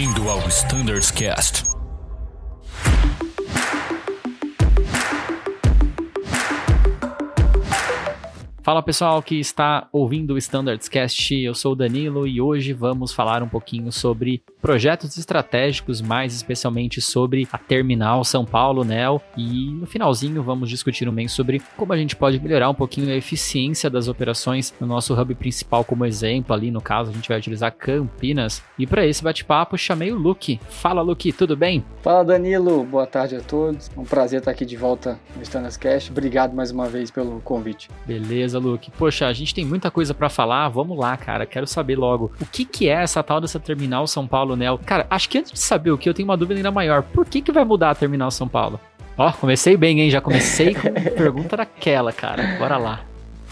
Bem-vindo ao Standards Cast. Fala pessoal que está ouvindo o Standards Cast, eu sou o Danilo e hoje vamos falar um pouquinho sobre projetos estratégicos, mais especialmente sobre a Terminal São Paulo NEL e no finalzinho vamos discutir um bem sobre como a gente pode melhorar um pouquinho a eficiência das operações no nosso hub principal como exemplo, ali no caso a gente vai utilizar Campinas e para esse bate-papo chamei o Luke. Fala Luke, tudo bem? Fala Danilo, boa tarde a todos, é um prazer estar aqui de volta no Standards Cast, obrigado mais uma vez pelo convite. Beleza Luke, poxa, a gente tem muita coisa para falar, vamos lá cara, quero saber logo, o que que é essa tal dessa Terminal São Paulo Nel. Cara, acho que antes de saber o que, eu tenho uma dúvida ainda maior. Por que, que vai mudar a Terminal São Paulo? Ó, comecei bem, hein? Já comecei com pergunta daquela, cara. Bora lá.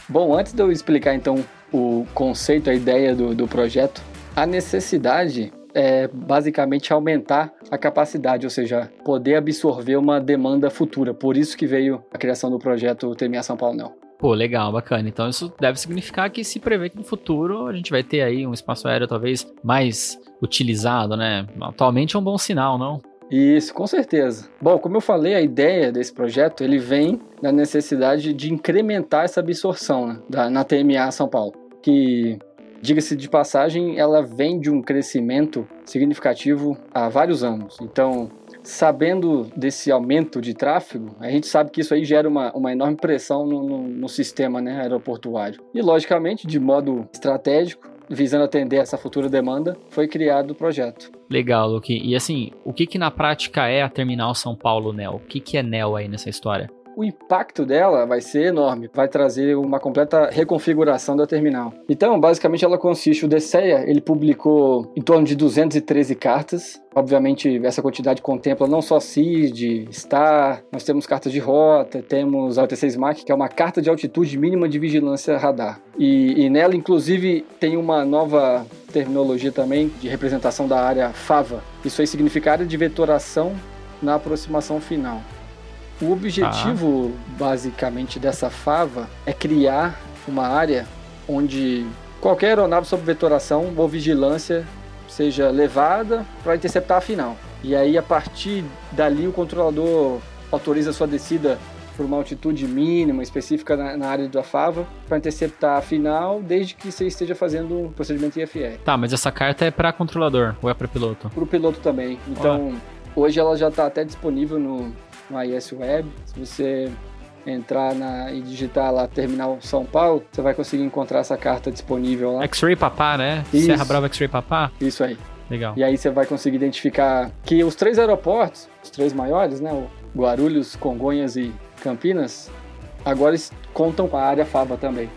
Bom, antes de eu explicar então o conceito, a ideia do, do projeto, a necessidade é basicamente aumentar a capacidade, ou seja, poder absorver uma demanda futura. Por isso que veio a criação do projeto Terminal São Paulo Nel. Pô, legal, bacana. Então isso deve significar que se prevê que no futuro a gente vai ter aí um espaço aéreo talvez mais utilizado, né? Atualmente é um bom sinal, não? Isso, com certeza. Bom, como eu falei, a ideia desse projeto ele vem da necessidade de incrementar essa absorção né, da, na TMA São Paulo, que diga-se de passagem, ela vem de um crescimento significativo há vários anos. Então, sabendo desse aumento de tráfego, a gente sabe que isso aí gera uma, uma enorme pressão no, no, no sistema né, aeroportuário. E, logicamente, de modo estratégico, visando atender essa futura demanda, foi criado o projeto. Legal, Luke. E assim, o que que na prática é a Terminal São Paulo NEL? O que que é NEL aí nessa história? O impacto dela vai ser enorme, vai trazer uma completa reconfiguração da terminal. Então, basicamente, ela consiste, o DCEA, ele publicou em torno de 213 cartas, Obviamente, essa quantidade contempla não só CID, STAR, nós temos cartas de rota, temos a OT6 MAC, que é uma carta de altitude mínima de vigilância radar. E, e, nela, inclusive, tem uma nova terminologia também de representação da área FAVA. Isso aí significa área de vetoração na aproximação final. O objetivo, ah. basicamente, dessa fava é criar uma área onde qualquer aeronave sob vetoração ou vigilância seja levada para interceptar a final. E aí, a partir dali, o controlador autoriza sua descida por uma altitude mínima específica na, na área da fava para interceptar a final, desde que você esteja fazendo um procedimento IFR. Tá, mas essa carta é para controlador ou é para piloto? Para o piloto também. Então, hoje ela já está até disponível no, no iOS Web. Se você entrar na, e digitar lá Terminal São Paulo, você vai conseguir encontrar essa carta disponível lá. X-Ray Papá, né? Isso. Serra Brava X-Ray Papá? Isso aí. Legal. E aí você vai conseguir identificar que os três aeroportos, os três maiores, né? O Guarulhos, Congonhas e Campinas, agora contam com a área FABA também.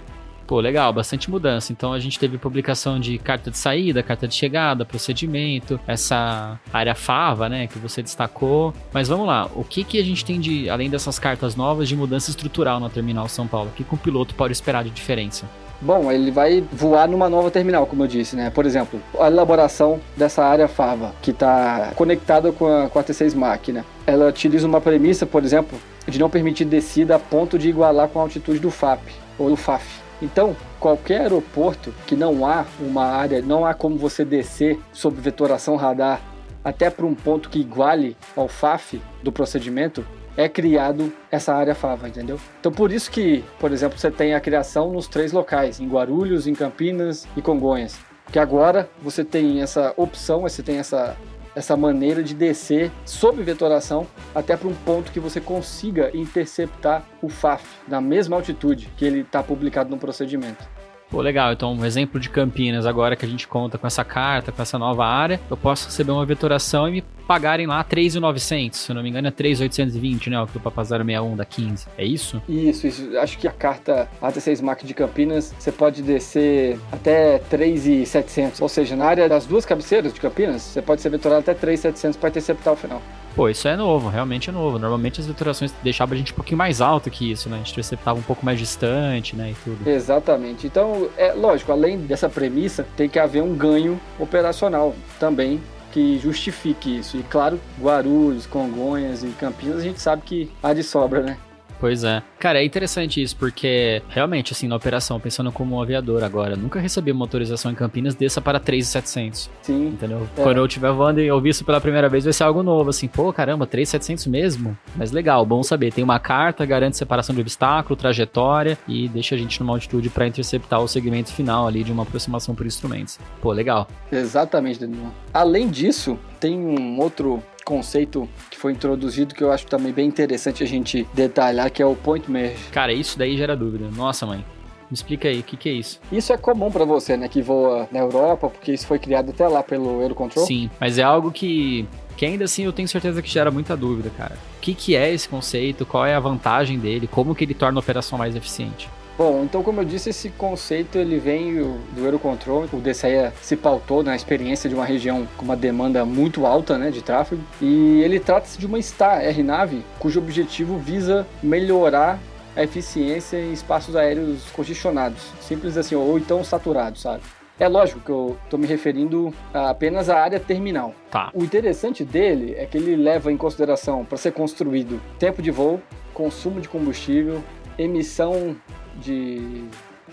Pô, legal, bastante mudança. Então a gente teve publicação de carta de saída, carta de chegada, procedimento, essa área fava, né, que você destacou. Mas vamos lá, o que que a gente tem de, além dessas cartas novas, de mudança estrutural na Terminal São Paulo? O que, que um piloto pode esperar de diferença? Bom, ele vai voar numa nova terminal, como eu disse, né? Por exemplo, a elaboração dessa área FAVA, que está conectada com a, com a T6 MAC, né? Ela utiliza uma premissa, por exemplo, de não permitir descida a ponto de igualar com a altitude do FAP ou do FAF. Então, qualquer aeroporto que não há uma área, não há como você descer sob vetoração radar até para um ponto que iguale ao FAF do procedimento, é criado essa área FAVA, entendeu? Então por isso que, por exemplo, você tem a criação nos três locais, em Guarulhos, em Campinas e Congonhas. Que agora você tem essa opção, você tem essa essa maneira de descer sob vetoração até para um ponto que você consiga interceptar o FAF na mesma altitude que ele está publicado no procedimento. Pô, legal. Então, um exemplo de Campinas, agora que a gente conta com essa carta, com essa nova área, eu posso receber uma vetoração e me pagarem lá 3,900. Se eu não me engano, é 3,820, né? O que o Papazaro 61 da 15. É isso? Isso, isso. Acho que a carta AT6 MAC de Campinas, você pode descer até 3,700. Ou seja, na área das duas cabeceiras de Campinas, você pode ser vetorado até 3,700 para interceptar o final. Pô, isso é novo, realmente é novo. Normalmente as vetorações deixavam a gente um pouquinho mais alto que isso, né? A gente interceptava um pouco mais distante, né? E tudo. Exatamente. Então, é lógico, além dessa premissa, tem que haver um ganho operacional também que justifique isso. E claro, Guarulhos, Congonhas e Campinas, a gente sabe que há de sobra, né? Pois é. Cara, é interessante isso, porque realmente, assim, na operação, pensando como um aviador agora, nunca recebi uma autorização em Campinas desça para 3,700. Sim. Entendeu? É. Quando eu estiver voando e ouvir isso pela primeira vez, vai ser algo novo, assim, pô, caramba, 3,700 mesmo? Mas legal, bom saber. Tem uma carta, garante separação de obstáculo, trajetória e deixa a gente numa altitude para interceptar o segmento final ali de uma aproximação por instrumentos. Pô, legal. Exatamente, Danilo. Além disso, tem um outro conceito que foi introduzido que eu acho também bem interessante a gente detalhar, que é o point merge. Cara, isso daí gera dúvida. Nossa, mãe. Me explica aí, o que, que é isso? Isso é comum para você, né, que voa na Europa, porque isso foi criado até lá pelo Eurocontrol. Sim, mas é algo que, que ainda assim eu tenho certeza que gera muita dúvida, cara. O que, que é esse conceito? Qual é a vantagem dele? Como que ele torna a operação mais eficiente? Bom, então como eu disse, esse conceito ele vem do Eurocontrol. O DCEA se pautou na experiência de uma região com uma demanda muito alta né, de tráfego. E ele trata-se de uma STAR RNAV, cujo objetivo visa melhorar a eficiência em espaços aéreos congestionados. Simples assim, ou então saturados, sabe? É lógico que eu estou me referindo apenas à área terminal. Tá. O interessante dele é que ele leva em consideração, para ser construído, tempo de voo, consumo de combustível, emissão de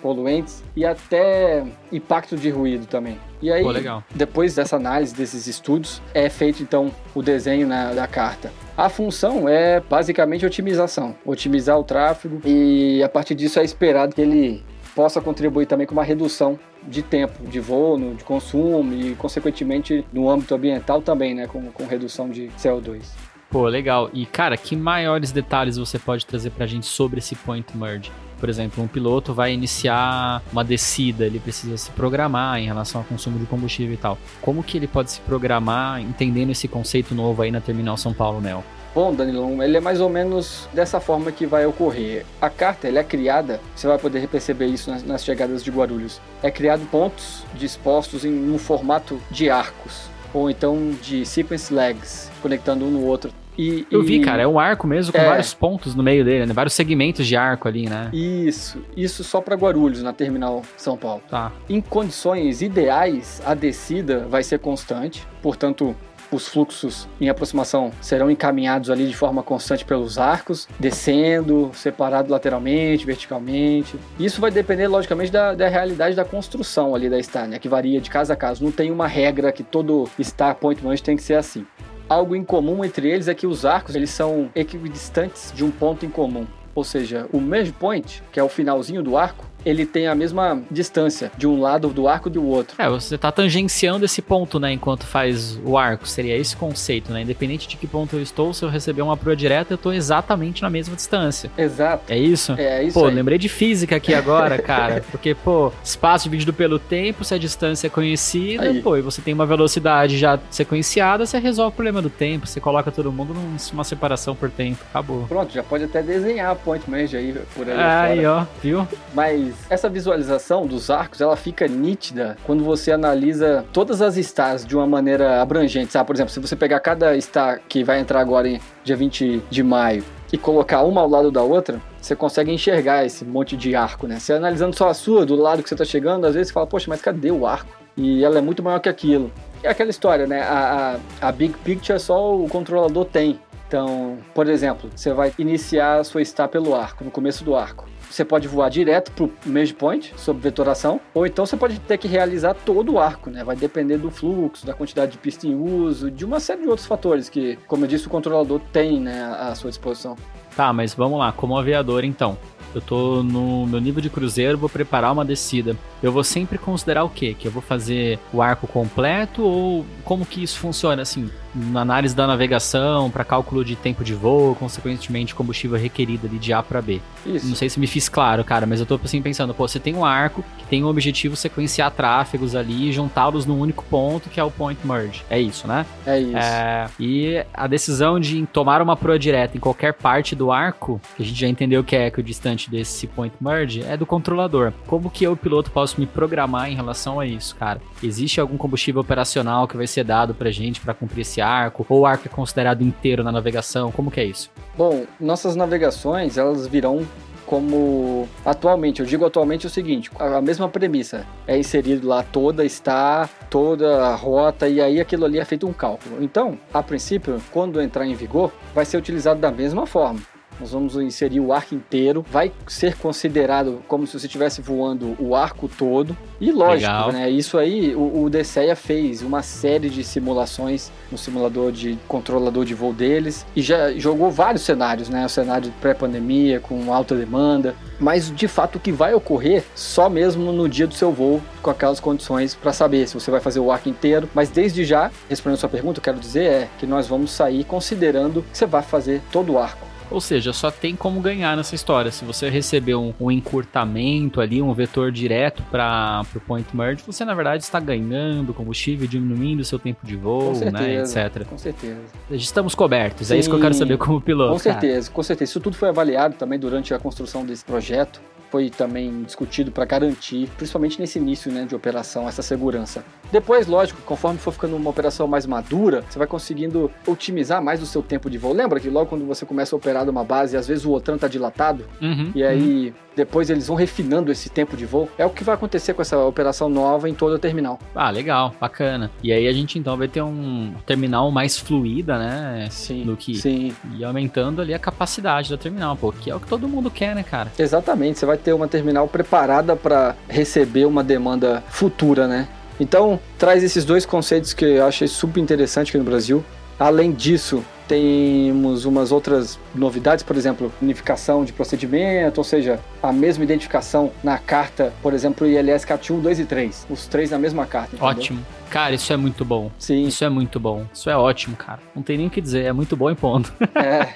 poluentes e até impacto de ruído também. E aí, Pô, legal. depois dessa análise desses estudos, é feito então o desenho na- da carta. A função é basicamente otimização, otimizar o tráfego e a partir disso é esperado que ele possa contribuir também com uma redução de tempo de voo, de consumo e consequentemente no âmbito ambiental também, né, com, com redução de CO2. Pô, legal. E, cara, que maiores detalhes você pode trazer pra gente sobre esse point merge? Por exemplo, um piloto vai iniciar uma descida, ele precisa se programar em relação ao consumo de combustível e tal. Como que ele pode se programar entendendo esse conceito novo aí na Terminal São Paulo Neo? Bom, Danilão, ele é mais ou menos dessa forma que vai ocorrer. A carta ela é criada, você vai poder perceber isso nas, nas chegadas de Guarulhos. É criado pontos dispostos em um formato de arcos, ou então de sequence legs, conectando um no outro. E, Eu e- vi, cara, é um arco mesmo com É. vários pontos no meio dele, né? Vários segmentos de arco ali, né? Isso, isso só para Guarulhos, na terminal São Paulo. Tá. Em condições ideais, a descida vai ser constante, portanto, os fluxos em aproximação serão encaminhados ali de forma constante pelos arcos, descendo, separado lateralmente, verticalmente. Isso vai depender, logicamente, da, da realidade da construção ali da Star, né, que varia de casa a casa. Não tem uma regra que todo Star Point Manche tem que ser assim. Algo em comum entre eles é que os arcos eles são equidistantes de um ponto em comum. Ou seja, o merge point, que é o finalzinho do arco, ele tem a mesma distância de um lado do arco do outro. É, você tá tangenciando esse ponto, né, enquanto faz o arco. Seria esse conceito, né? Independente de que ponto eu estou, se eu receber uma proa direta, eu tô exatamente na mesma distância. Exato. É isso? É isso Pô, aí. lembrei de física aqui agora, cara. Porque, pô, espaço dividido pelo tempo, se a distância é conhecida, Aí. pô, e você tem uma velocidade já sequenciada, você resolve o problema do tempo. Você coloca todo mundo numa separação por tempo. Acabou. Pronto, já pode até desenhar a point merge aí por aí Aí, fora. ó, viu? Mas essa visualização dos arcos, ela fica nítida quando você analisa todas as stars de uma maneira abrangente, sabe? Por exemplo, se você pegar cada star que vai entrar agora em dia 20 de maio e colocar uma ao lado da outra, você consegue enxergar esse monte de arco, né? Você analisando só a sua, do lado que você tá chegando, às vezes você fala, poxa, mas cadê o arco? E ela é muito maior que aquilo. É aquela história, né? A, a, a big picture só o controlador tem. Então, por exemplo, você vai iniciar a sua star pelo arco, no começo do arco. Você pode voar direto pro merge point, sob vetoração, ou então você pode ter que realizar todo o arco, né? Vai depender do fluxo, da quantidade de pista em uso, de uma série de outros fatores que, como eu disse, o controlador tem né, à sua disposição. Tá, mas vamos lá, como aviador então. Eu tô no meu nível de cruzeiro, vou preparar uma descida. Eu vou sempre considerar o quê? Que eu vou fazer o arco completo ou como que isso funciona assim? Na análise da navegação, para cálculo de tempo de voo, consequentemente combustível requerido ali de A para B. Isso. Não sei se me fiz claro, cara, mas eu tô assim pensando, pô, você tem um arco que tem o objetivo sequenciar tráfegos ali e juntá-los num único ponto que é o point merge. É isso, né? É isso. É, e a decisão de tomar uma proa direta em qualquer parte do arco, que a gente já entendeu que é equidistante desse point merge, é do controlador. Como que eu, piloto, posso me programar em relação a isso, cara? Existe algum combustível operacional que vai ser dado pra gente pra cumprir esse arco? Ou o arco é considerado inteiro na navegação? Como que é isso? Bom, nossas navegações, elas virão como atualmente, eu digo atualmente o seguinte, a mesma premissa, é inserido lá toda está, toda a rota e aí aquilo ali é feito um cálculo. Então, a princípio, quando entrar em vigor, vai ser utilizado da mesma forma. Nós vamos inserir o arco inteiro. Vai ser considerado como se você estivesse voando o arco todo. E lógico, Legal. né? Isso aí o, o fez uma série de simulações no simulador de controlador de voo deles e já jogou vários cenários, né? O cenário pré-pandemia com alta demanda, mas de fato o que vai ocorrer só mesmo no dia do seu voo com aquelas condições para saber se você vai fazer o arco inteiro. Mas desde já, respondendo a sua pergunta, eu quero dizer é que nós vamos sair considerando que você vai fazer todo o arco. Ou seja, só tem como ganhar nessa história. Se você receber um, um encurtamento ali, um vetor direto para o point merge, você na verdade está ganhando combustível, diminuindo o seu tempo de voo, né, certeza. etc. Com certeza. Estamos cobertos. É isso que eu quero Sim. saber como piloto. Com cara. certeza, com certeza. Isso tudo foi avaliado também durante a construção desse projeto. Foi também discutido para garantir, principalmente nesse início né, de operação, essa segurança. Depois, lógico, conforme for ficando uma operação mais madura, você vai conseguindo otimizar mais o seu tempo de voo. Lembra que logo quando você começa a operar numa base, às vezes o OTRAN está dilatado, Uhum, e aí depois eles vão refinando esse tempo de voo. É o que vai acontecer com essa operação nova em toda a terminal. Ah, legal, bacana. E aí a gente então vai ter um terminal mais fluida, né? Sim. Do que Sim, e aumentando ali a capacidade da terminal, pô, que é o que todo mundo quer, né, cara? Exatamente, você vai ter uma terminal preparada para receber uma demanda futura, né? Então, traz esses dois conceitos que eu achei super interessante aqui no Brasil. Além disso, temos umas outras novidades, por exemplo, unificação de procedimento, ou seja, a mesma identificação na carta, por exemplo, ILS CAT 1, 2 e 3. Os três na mesma carta. entendeu? Ótimo. Cara, isso é muito bom. Sim, Isso é muito bom. Isso é ótimo, cara. Não tem nem o que dizer, é muito bom e ponto. é.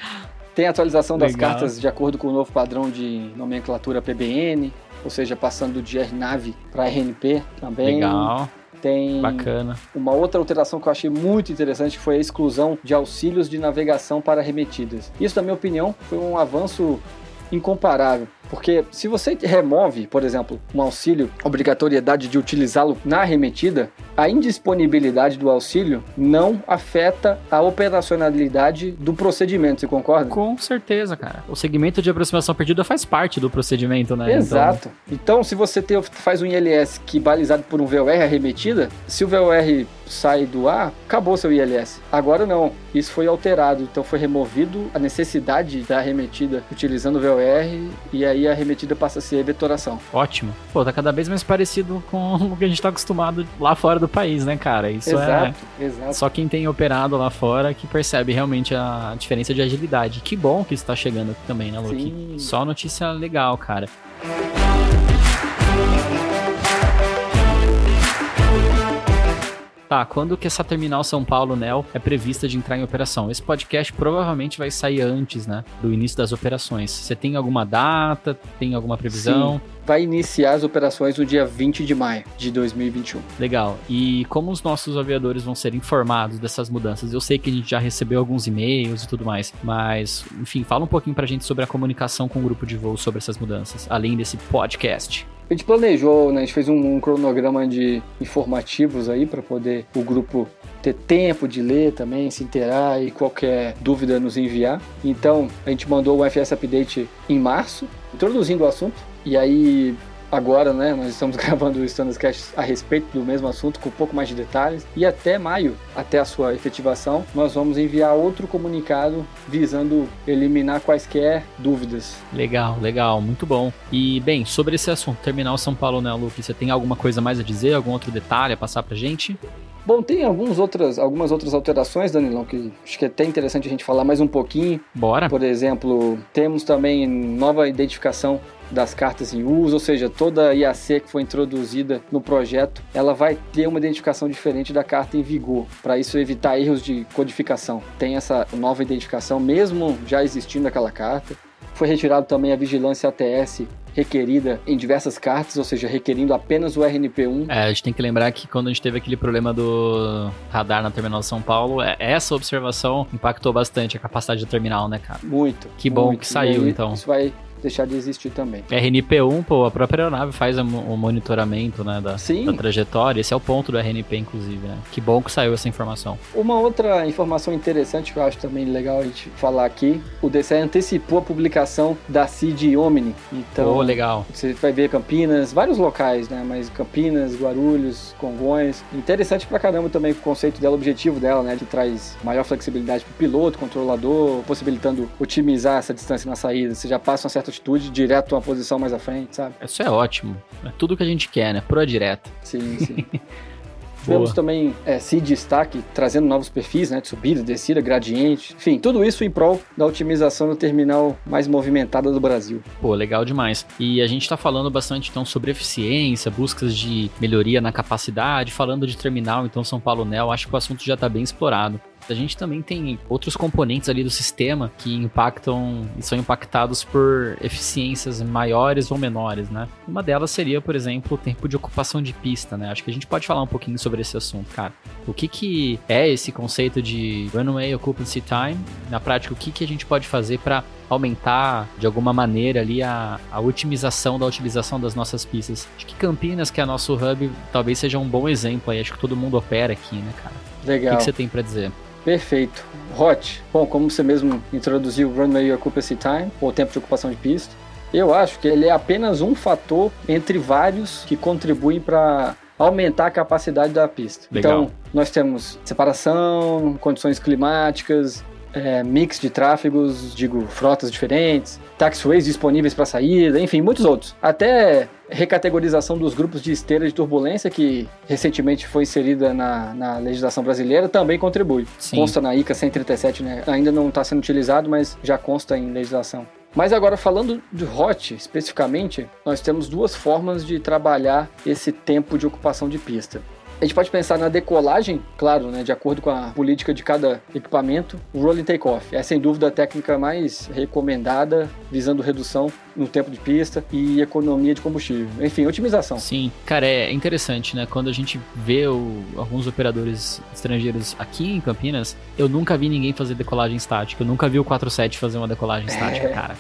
Tem atualização das Legal. cartas de acordo com o novo padrão de nomenclatura PBN, ou seja, passando de RNAV para RNP também. Legal, Tem bacana. Uma outra alteração que eu achei muito interessante foi a exclusão de auxílios de navegação para remetidas. Isso, na minha opinião, foi um avanço incomparável. Porque se você remove, por exemplo, um auxílio, obrigatoriedade de utilizá-lo na remetida, a indisponibilidade do auxílio não afeta a operacionalidade do procedimento, você concorda? Com certeza, cara. O segmento de aproximação perdida faz parte do procedimento, né? Exato. Então, se você ter- faz um ILS que balizado por um VOR arremetida, se o VOR sai do ar, acabou seu ILS. Agora não, isso foi alterado, então foi removido a necessidade da arremetida utilizando o VOR e aí a arremetida passa a ser vetoração. Então, ótimo. Pô, tá cada vez mais parecido com o que a gente tá acostumado lá fora do país, né, cara? Isso exato, é exato. só quem tem operado lá fora que percebe realmente a diferença de agilidade. Que bom que isso tá chegando aqui também, né, Luke? Sim. Só notícia legal, cara. Tá, quando que essa terminal São Paulo NEL é prevista de entrar em operação? Esse podcast provavelmente vai sair antes, né, do início das operações. Você tem alguma data? Tem alguma previsão? Vai iniciar as operações no dia 20 de maio de 2021. Legal. E como os nossos aviadores vão ser informados dessas mudanças? Eu sei que a gente já recebeu alguns e-mails e tudo mais, mas, enfim, fala um pouquinho pra gente sobre a comunicação com o grupo de voo sobre essas mudanças, além desse podcast. A gente planejou, né? A gente fez um, um cronograma de informativos aí para poder o grupo ter tempo de ler também, se inteirar e qualquer dúvida nos enviar. Então, a gente mandou o FS Update em março, introduzindo o assunto. E aí, agora, né, nós estamos gravando o Standard Cast a respeito do mesmo assunto, com um pouco mais de detalhes. E até maio, até a sua efetivação, nós vamos enviar outro comunicado visando eliminar quaisquer dúvidas. Legal, legal, muito bom. E, bem, sobre esse assunto, Terminal São Paulo, né, Luke? Você tem alguma coisa mais a dizer? Algum outro detalhe a passar pra gente? Bom, tem alguns outras, algumas outras alterações, Danilão, que acho que é até interessante a gente falar mais um pouquinho. Bora? Por exemplo, temos também nova identificação das cartas em uso, ou seja, toda a IAC que foi introduzida no projeto, ela vai ter uma identificação diferente da carta em vigor, para isso evitar erros de codificação. Tem essa nova identificação, mesmo já existindo aquela carta. Foi retirado também a vigilância ATS requerida em diversas cartas, ou seja, requerindo apenas o RNP1 É, a gente tem que lembrar que quando a gente teve aquele problema do radar na Terminal São Paulo, é- essa observação impactou bastante a capacidade do terminal, né, cara? Muito. Que bom muito. que saiu, aí, então. Isso vai deixar de existir também. RNP1, pô, a própria aeronave faz o monitoramento, né, da, da trajetória. Esse é o ponto do RNP, inclusive, né? Que bom que saiu essa informação. Uma outra informação interessante que eu acho também legal a gente falar aqui, o DCE antecipou a publicação da CID Omni. Então, legal. você vai ver Campinas, vários locais, né? Mas Campinas, Guarulhos, Congonhas. Interessante pra caramba também o conceito dela, o objetivo dela, né? Que traz maior flexibilidade pro piloto, controlador, possibilitando otimizar essa distância na saída. Você já passa uma certa altitude direto a uma posição mais à frente, sabe? Isso é ótimo. É tudo que a gente quer, né? Pro direta. Sim, sim. Tivemos também é, se destaque, trazendo novos perfis, né, de subida, descida, gradiente, enfim, tudo isso em prol da otimização do terminal mais movimentada do Brasil. Pô, legal demais. E a gente tá falando bastante então sobre eficiência, buscas de melhoria na capacidade, falando de terminal, então São Paulo Nel, acho que o assunto já tá bem explorado. A gente também tem outros componentes ali do sistema que impactam e são impactados por eficiências maiores ou menores, né? Uma delas seria, por exemplo, o tempo de ocupação de pista, né? Acho que a gente pode falar um pouquinho sobre esse assunto, cara. O que, que é esse conceito de runway occupancy time? Na prática, o que, que a gente pode fazer para aumentar de alguma maneira ali a, a otimização da utilização das nossas pistas? Acho que Campinas, que é nosso hub, talvez seja um bom exemplo aí. Acho que todo mundo opera aqui, né, cara? O Legal. que, que você tem para dizer? Perfeito. Hot. Bom, como você mesmo introduziu o Runway Occupancy Time, ou tempo de ocupação de pista, eu acho que ele é apenas um fator entre vários que contribuem para aumentar a capacidade da pista. Legal. Então, nós temos separação, condições climáticas, é, mix de tráfegos, digo, frotas diferentes, taxiways disponíveis para saída, enfim, muitos outros. Até recategorização dos grupos de esteira de turbulência, que recentemente foi inserida na, na legislação brasileira, também contribui. Sim. Consta na ICA 137, né? Ainda não está sendo utilizado, mas já consta em legislação. Mas agora, falando de HOT especificamente, nós temos duas formas de trabalhar esse tempo de ocupação de pista. A gente pode pensar na decolagem, claro, né, de acordo com a política de cada equipamento, o rolling takeoff. É sem dúvida a técnica mais recomendada, visando redução no tempo de pista e economia de combustível. Enfim, otimização. Sim, cara, é interessante, né? Quando a gente vê o- alguns operadores estrangeiros aqui em Campinas, eu nunca vi ninguém fazer decolagem estática. Eu nunca vi o 47 fazer uma decolagem estática, É. cara.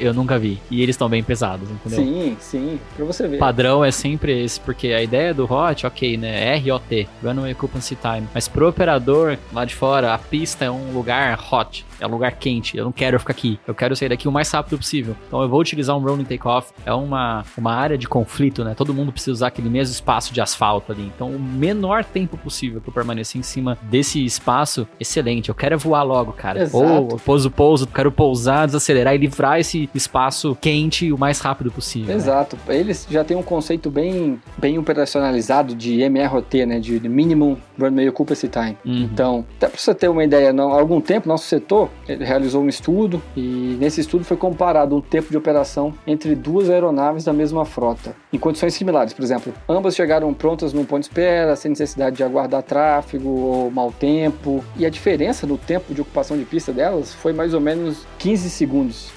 Eu nunca vi. E eles estão bem pesados, entendeu? Sim, sim, pra você ver. O padrão é sempre esse, porque a ideia do HOT, ok, né? ROT, Runway Occupancy Time. Mas pro operador lá de fora, a pista é um lugar hot, é um lugar quente. Eu não quero ficar aqui. Eu quero sair daqui o mais rápido possível. Então eu vou utilizar um rolling takeoff. É uma, uma área de conflito, né? Todo mundo precisa usar aquele mesmo espaço de asfalto ali. Então o menor tempo possível que eu permanecer em cima desse espaço, excelente. Eu quero é voar logo, cara. Exato. Ou eu pouso o pouso, quero pousar, desacelerar e livrar esse espaço quente o mais rápido possível. né? Exato. Eles já têm um conceito bem, bem operacionalizado de MROT, né? De Minimum Runway Occupancy Time. Uhum. Então, até para você ter uma ideia, não- há algum tempo nosso setor realizou um estudo e nesse estudo foi comparado um tempo de operação entre duas aeronaves da mesma frota, em condições similares. Por exemplo, ambas chegaram prontas num ponto de espera, sem necessidade de aguardar tráfego ou mau tempo. E a diferença no tempo de ocupação de pista delas foi mais ou menos 15 segundos.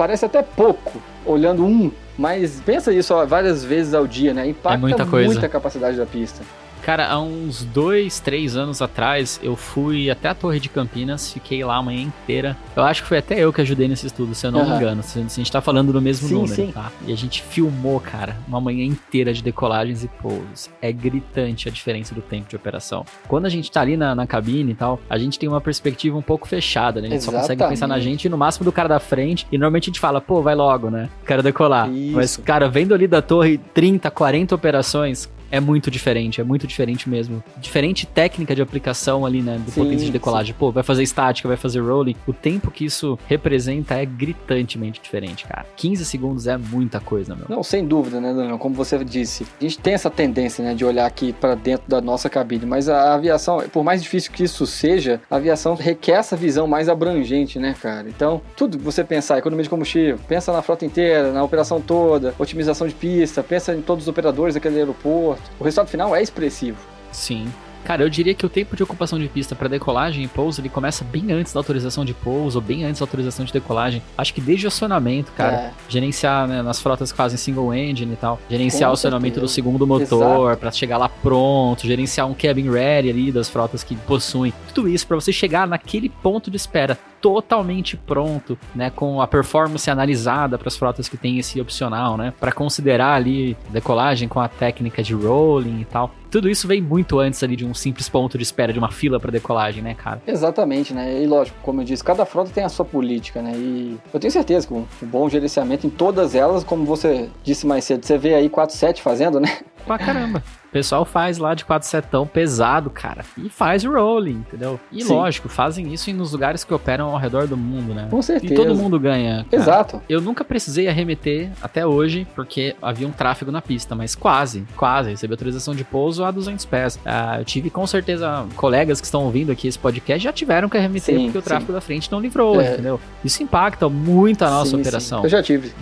Parece até pouco, olhando um, mas pensa isso ó, várias vezes ao dia, né? Impacta muita coisa. muito a capacidade da pista. Cara, há uns dois, três anos atrás, eu fui até a Torre de Campinas, fiquei lá a manhã inteira. Eu acho que foi até eu que ajudei nesse estudo, se eu não me Aham. engano. Se, a gente tá falando do mesmo Sim, número, sim. tá? E a gente filmou, cara, uma manhã inteira de decolagens e pousos. É gritante a diferença do tempo de operação. Quando a gente tá ali na, na cabine e tal, a gente tem uma perspectiva um pouco fechada, né? A gente só consegue Exatamente. pensar na gente e no máximo do cara da frente. E normalmente a gente fala, pô, vai logo, né? Quero decolar. Isso. Mas, cara, vendo ali da torre 30, 40 operações, é muito diferente, é muito diferente mesmo. Diferente técnica de aplicação ali, né? Do Sim, potência de decolagem. Pô, vai fazer estática, vai fazer rolling. O tempo que isso representa é gritantemente diferente, cara. 15 segundos é muita coisa, meu. Não, sem dúvida, né, Daniel? Como você disse, a gente tem essa tendência, né, de olhar aqui para dentro da nossa cabine, mas a aviação, por mais difícil que isso seja, a aviação requer essa visão mais abrangente, né, cara? Então, tudo que você pensar, economia de combustível, pensa na frota inteira, na operação toda, otimização de pista, pensa em todos os operadores daquele aeroporto. O resultado final é expressivo. Sim. Cara, eu diria que o tempo de ocupação de pista para decolagem e pouso ele começa bem antes da autorização de pouso, ou bem antes da autorização de decolagem. Acho que desde o acionamento, cara. É. Gerenciar né, nas frotas que fazem single engine e tal. Gerenciar Com o acionamento certeza. do segundo motor para chegar lá pronto. Gerenciar um cabin ready ali das frotas que possuem. Tudo isso para você chegar naquele ponto de espera totalmente pronto, né, com a performance analisada para as frotas que tem esse opcional, né, para considerar ali decolagem com a técnica de rolling e tal. Tudo isso vem muito antes ali de um simples ponto de espera, de uma fila para decolagem, né, cara? Exatamente, né? E lógico, como eu disse, cada frota tem a sua política, né? E eu tenho certeza que um bom gerenciamento em todas elas, como você disse mais cedo, você vê aí 47 fazendo, né? Pra caramba. O pessoal faz lá de 4 setão pesado, cara. E faz o rolling, entendeu? E Sim. lógico, fazem isso nos lugares que operam ao redor do mundo, né? Com certeza. E todo mundo ganha. Cara. Exato. Eu nunca precisei arremeter até hoje, porque havia um tráfego na pista, mas quase, quase. Recebi autorização de pouso a 200 pés. Ah, eu tive com certeza colegas que estão ouvindo aqui esse podcast já tiveram que arremeter sim, porque o tráfego sim. da frente não livrou, é. entendeu? Isso impacta muito a nossa sim, operação. Eu já tive.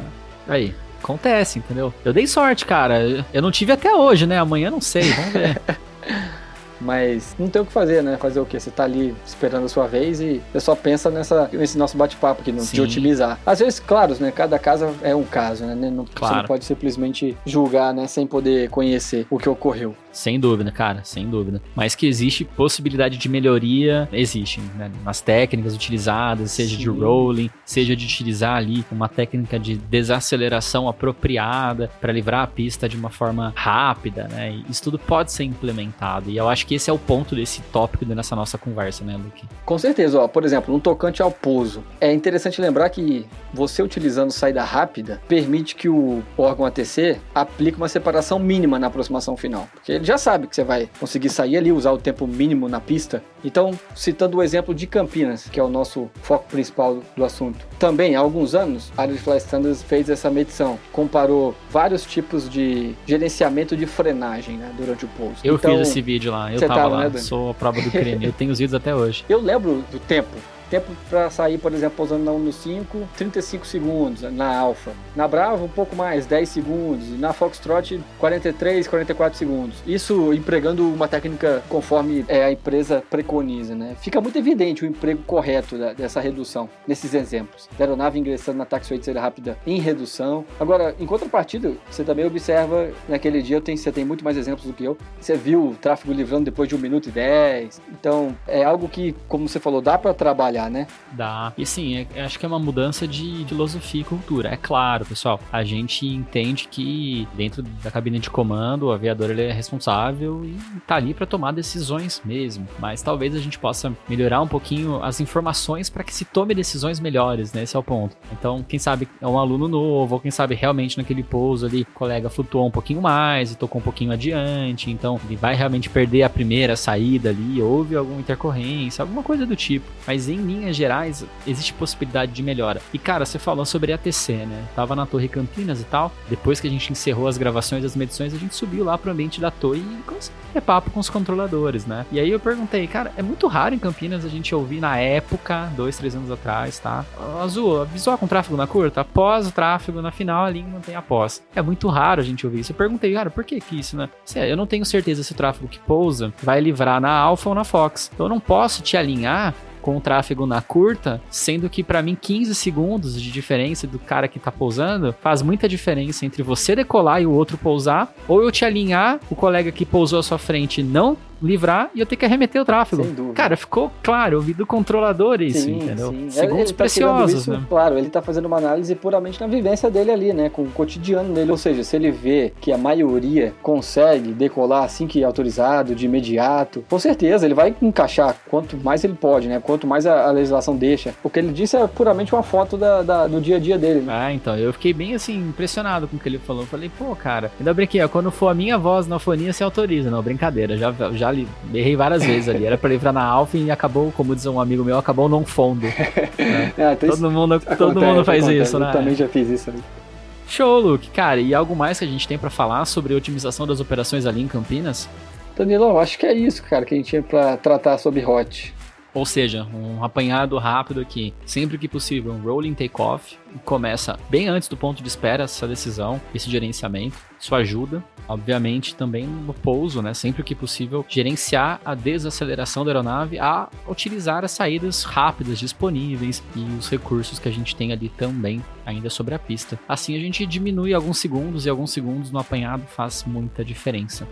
Aí. Acontece, entendeu? Eu dei sorte, cara. Eu não tive até hoje, né? Amanhã não sei, vamos ver. Mas não tem o que fazer, né? Fazer o quê? Você tá ali esperando a sua vez e você só pensa nessa, nesse nosso bate-papo aqui, no, de otimizar. Às vezes, claro, né? Cada caso é um caso, né? Não, claro. Você não pode simplesmente julgar, né? Sem poder conhecer o que ocorreu. Sem dúvida, cara, sem dúvida. Mas que existe possibilidade de melhoria, existe, né? Nas técnicas utilizadas, seja Sim. de rolling, seja de utilizar ali uma técnica de desaceleração apropriada para livrar a pista de uma forma rápida, né? Isso tudo pode ser implementado. E eu acho que esse é o ponto desse tópico nessa nossa conversa, né, Luke? Com certeza, ó. Por exemplo, no tocante ao pouso, é interessante lembrar que você utilizando saída rápida permite que o órgão ATC aplique uma separação mínima na aproximação final. Porque ele já sabe que você vai conseguir sair ali, usar o tempo mínimo na pista. Então, citando o exemplo de Campinas, que é o nosso foco principal do assunto. Também, há alguns anos, a área de Fly Standards fez essa medição. Comparou vários tipos de gerenciamento de frenagem né, durante o pouso. Eu então, fiz esse vídeo lá. Eu eu tava, tava lá, né, sou a prova do crime. eu tenho os vídeos até hoje. Eu lembro do tempo Tempo para sair, por exemplo, pousando na 1 no 5, 35 segundos na Alfa. Na Bravo, um pouco mais, 10 segundos. Na Foxtrot, 43, 44 segundos. Isso empregando uma técnica conforme é, a empresa preconiza, né? Fica muito evidente o emprego correto da, dessa redução nesses exemplos. Da aeronave ingressando na saída rápida em redução. Agora, em contrapartida, você também observa, naquele dia, tem, você tem muito mais exemplos do que eu. Você viu o tráfego livrando depois de 1 minuto e 10. Então, é algo que, como você falou, dá para trabalhar trabalhar, né? Dá. E sim, é, acho que é uma mudança de filosofia e cultura. É claro, pessoal, a gente entende que dentro da cabine de comando, o aviador ele é responsável e tá ali para tomar decisões mesmo. Mas talvez a gente possa melhorar um pouquinho as informações para que se tome decisões melhores, né? Esse é o ponto. Então, quem sabe é um aluno novo, ou quem sabe realmente naquele pouso ali, o colega flutuou um pouquinho mais e tocou um pouquinho adiante, então ele vai realmente perder a primeira saída ali, houve alguma intercorrência, alguma coisa do tipo. Mas em linhas gerais, existe possibilidade de melhora. E cara, você falou sobre ATC, né? Tava na Torre Campinas e tal. Depois que a gente encerrou as gravações das medições, a gente subiu lá pro ambiente da torre e ter papo com os controladores, né? E aí eu perguntei, cara, é muito raro em Campinas a gente ouvir na época, dois, três anos atrás, tá? Azul, visual com tráfego na curta, após o tráfego, na final ali não tem após. É muito raro a gente ouvir isso. Eu perguntei, cara, por que que isso, né? Eu não tenho certeza se o tráfego que pousa vai livrar na Alpha ou na Fox. Então eu não posso te alinhar com o tráfego na curta, sendo que para mim 15 segundos de diferença do cara que tá pousando faz muita diferença entre você decolar e o outro pousar, ou eu te alinhar, o colega que pousou à sua frente não livrar e eu ter que arremeter o tráfego. Cara, ficou claro, eu vi do controlador isso, sim, entendeu? Sim. Segundos tá preciosos, isso, né? Claro, ele tá fazendo uma análise puramente na vivência dele ali, né? Com o cotidiano dele. Ou seja, se ele vê que a maioria consegue decolar assim que é autorizado, de imediato, com certeza ele vai encaixar quanto mais ele pode, né? Quanto mais a, a legislação deixa. O que ele disse é puramente uma foto da, da, do dia a dia dele. Né? Ah, então, eu fiquei bem assim, impressionado com o que ele falou. Eu falei, pô, cara, ainda brinquei, quando for a minha voz na fonia, se autoriza. Não, brincadeira, já, já já li, errei várias vezes ali. Era pra livrar na Alpha e acabou, como diz um amigo meu, acabou não fundo. Né? É, então todo mundo, acontece, todo mundo faz acontece, isso, né? Eu também já fiz isso. Show, Luke. Cara, e algo mais que a gente tem para falar sobre a otimização das operações ali em Campinas? Danilão, acho que é isso, cara, que a gente tinha para tratar sobre hot. Ou seja, um apanhado rápido aqui. Sempre que possível, um rolling takeoff. Começa bem antes do ponto de espera essa decisão, esse gerenciamento. Isso ajuda, obviamente, também no pouso, né? Sempre que possível, gerenciar a desaceleração da aeronave a utilizar as saídas rápidas disponíveis e os recursos que a gente tem ali também ainda sobre a pista. Assim a gente diminui alguns segundos e alguns segundos no apanhado faz muita diferença.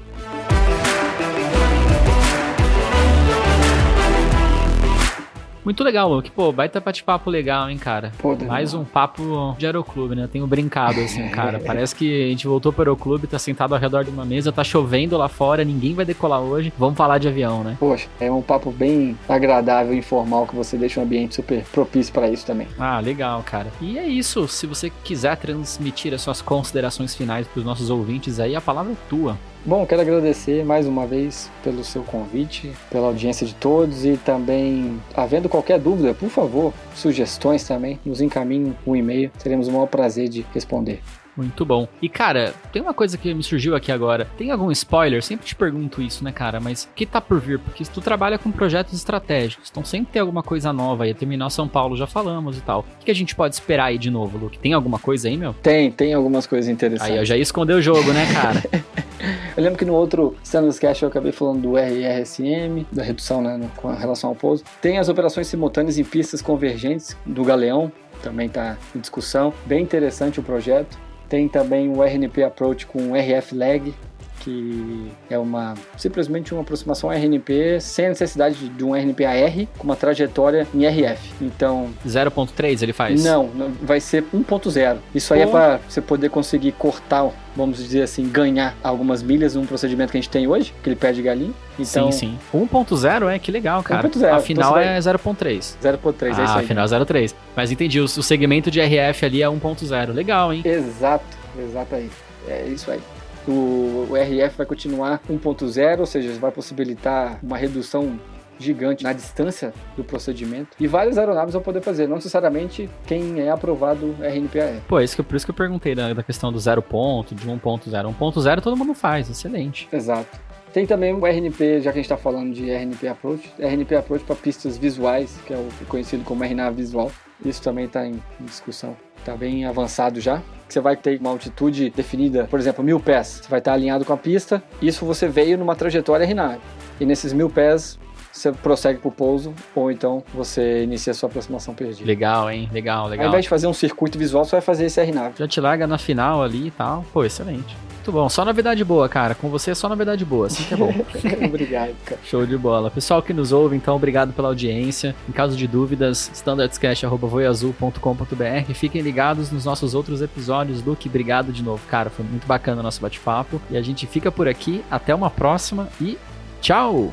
Muito legal, Luke. Pô, baita bate-papo legal, hein, cara? Pô. Mais um papo de aeroclube, né? Eu tenho brincado, assim, cara. Parece que a gente voltou pro aeroclube, tá sentado ao redor de uma mesa, tá chovendo lá fora, ninguém vai decolar hoje. Vamos falar de avião, né? Poxa, é um papo bem agradável e informal que você deixa um ambiente super propício para isso também. Ah, legal, cara. E é isso. Se você quiser transmitir as suas considerações finais pros nossos ouvintes aí, a palavra é tua. Bom, quero agradecer mais uma vez pelo seu convite, pela audiência de todos e também, havendo qualquer dúvida, por favor, sugestões também, nos encaminhem um e-mail, teremos o maior prazer de responder. Muito bom. E, cara, tem uma coisa que me surgiu aqui agora. Tem algum spoiler? Sempre te pergunto isso, né, cara? Mas o que tá por vir? Porque tu trabalha com projetos estratégicos, então sempre tem alguma coisa nova aí. A Terminal São Paulo já falamos e tal. O que a gente pode esperar aí de novo, Luke? Tem alguma coisa aí, meu? Tem, tem algumas coisas interessantes. Aí eu já ia esconder o jogo, né, cara? Eu lembro que no outro Standards Cash eu acabei falando do RRSM, da redução né, no- com relação ao pouso. Tem as operações simultâneas em pistas convergentes do Galeão, também está em discussão. Bem interessante o projeto. Tem também o RNP Approach com RF Lag, que é uma simplesmente uma aproximação RNP sem a necessidade de um RNP AR com uma trajetória em RF. Então, 0.3 ele faz? não, vai ser 1.0. Isso aí é Pô. para você poder conseguir cortar, vamos dizer assim, ganhar algumas milhas num procedimento que a gente tem hoje, que ele pede galinha. Então, sim, sim. 1.0 é que legal, cara. 1.0, Afinal então é 0.3. 0.3 é isso Ah, aí. afinal é 0.3. Mas entendi, o segmento de RF ali é 1.0. Legal, hein? Exato, exato aí. É isso aí. O, o RF vai continuar 1.0, ou seja, vai possibilitar uma redução gigante na distância do procedimento. E várias aeronaves vão poder fazer, não necessariamente quem é aprovado RNPAR. Pô, isso que, por isso que eu perguntei da, da questão do 0 ponto, de 1.0. 1.0 todo mundo faz, excelente. Exato. Tem também o RNP, já que a gente está falando de RNP Approach, RNP Approach para pistas visuais, que é o conhecido como RNAV visual. Isso também está em discussão, está bem avançado já. Você vai ter uma altitude definida, por exemplo, mil pés. Você vai estar alinhado com a pista. Isso você veio numa trajetória RNAV. E nesses mil pés você prossegue para o pouso, ou então você inicia a sua aproximação perdida. Legal, hein? Legal, Ao legal. invés de fazer um circuito visual, você vai fazer esse RNAV. Já te larga na final ali e tal. Pô, excelente. Muito bom. Só novidade boa, cara. Com você é só novidade boa. Assim que é bom. Obrigado, cara. Show de bola. Pessoal que nos ouve, então, obrigado pela audiência. Em caso de dúvidas, standardscast.voiazul.com.br. Fiquem ligados nos nossos outros episódios. Luke, obrigado de novo, cara. Foi muito bacana o nosso bate-papo. E a gente fica por aqui. Até uma próxima e tchau!